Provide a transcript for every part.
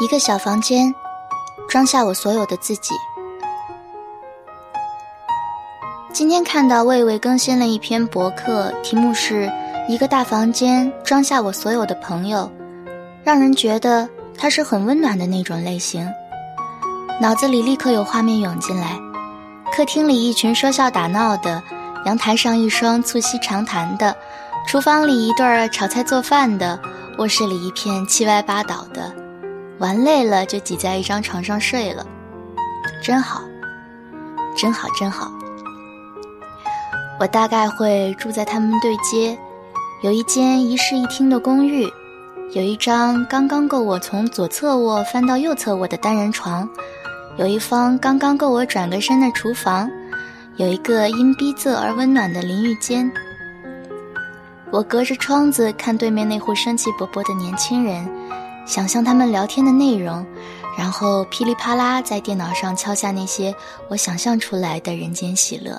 一个小房间，装下我所有的自己。今天看到魏魏更新了一篇博客，题目是一个大房间装下我所有的朋友，让人觉得他是很温暖的那种类型。脑子里立刻有画面涌进来：客厅里一群说笑打闹的，阳台上一双促膝长谈的，厨房里一对儿炒菜做饭的，卧室里一片七歪八倒的。玩累了就挤在一张床上睡了，真好，真好，真好。我大概会住在他们对街，有一间一室一厅的公寓，有一张刚刚够我从左侧卧翻到右侧卧的单人床，有一方刚刚够我转个身的厨房，有一个因逼仄而温暖的淋浴间。我隔着窗子看对面那户生气勃勃的年轻人。想象他们聊天的内容，然后噼里啪啦在电脑上敲下那些我想象出来的人间喜乐。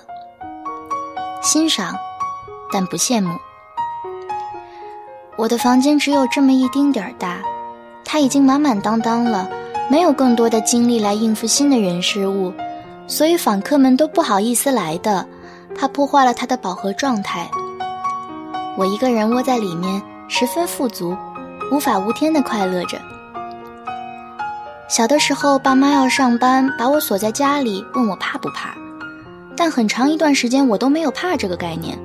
欣赏，但不羡慕。我的房间只有这么一丁点儿大，它已经满满当当了，没有更多的精力来应付新的人事物，所以访客们都不好意思来的。它破坏了它的饱和状态。我一个人窝在里面，十分富足。无法无天的快乐着。小的时候，爸妈要上班，把我锁在家里，问我怕不怕。但很长一段时间，我都没有怕这个概念。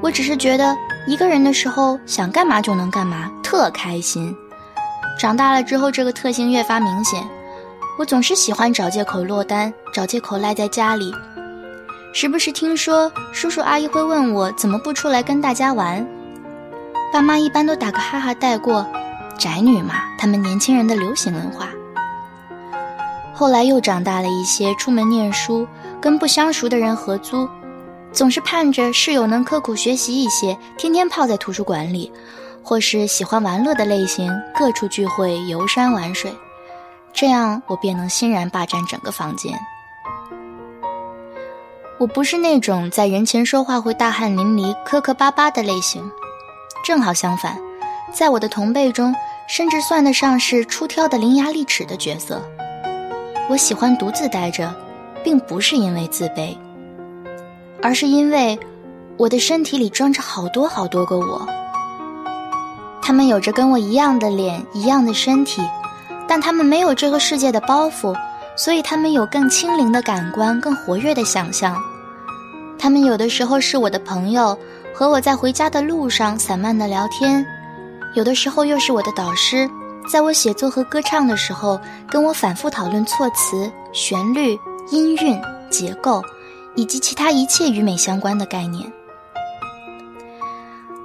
我只是觉得一个人的时候，想干嘛就能干嘛，特开心。长大了之后，这个特性越发明显。我总是喜欢找借口落单，找借口赖在家里。时不时听说叔叔阿姨会问我怎么不出来跟大家玩，爸妈一般都打个哈哈带过。宅女嘛，他们年轻人的流行文化。后来又长大了一些，出门念书，跟不相熟的人合租，总是盼着室友能刻苦学习一些，天天泡在图书馆里，或是喜欢玩乐的类型，各处聚会、游山玩水，这样我便能欣然霸占整个房间。我不是那种在人前说话会大汗淋漓、磕磕巴巴的类型，正好相反，在我的同辈中。甚至算得上是出挑的伶牙俐齿的角色。我喜欢独自待着，并不是因为自卑，而是因为我的身体里装着好多好多个我。他们有着跟我一样的脸，一样的身体，但他们没有这个世界的包袱，所以他们有更轻灵的感官，更活跃的想象。他们有的时候是我的朋友，和我在回家的路上散漫的聊天。有的时候又是我的导师，在我写作和歌唱的时候，跟我反复讨论措辞、旋律、音韵、结构，以及其他一切与美相关的概念。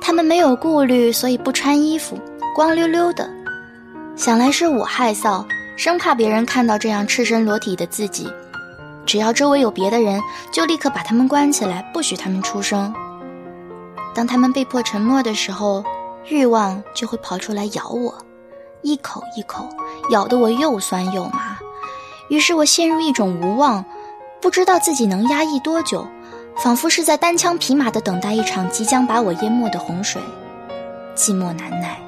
他们没有顾虑，所以不穿衣服，光溜溜的。想来是我害臊，生怕别人看到这样赤身裸体的自己。只要周围有别的人，就立刻把他们关起来，不许他们出声。当他们被迫沉默的时候。欲望就会跑出来咬我，一口一口咬得我又酸又麻，于是我陷入一种无望，不知道自己能压抑多久，仿佛是在单枪匹马的等待一场即将把我淹没的洪水，寂寞难耐。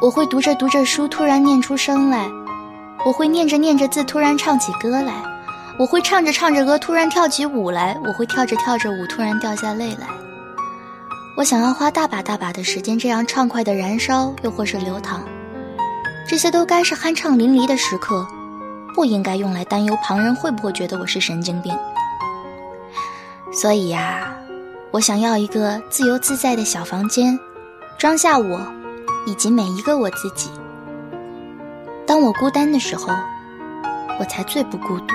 我会读着读着书突然念出声来，我会念着念着字突然唱起歌来。我会唱着唱着歌突然跳起舞来，我会跳着跳着舞突然掉下泪来。我想要花大把大把的时间这样畅快的燃烧，又或是流淌，这些都该是酣畅淋漓的时刻，不应该用来担忧旁人会不会觉得我是神经病。所以呀，我想要一个自由自在的小房间，装下我，以及每一个我自己。当我孤单的时候，我才最不孤独。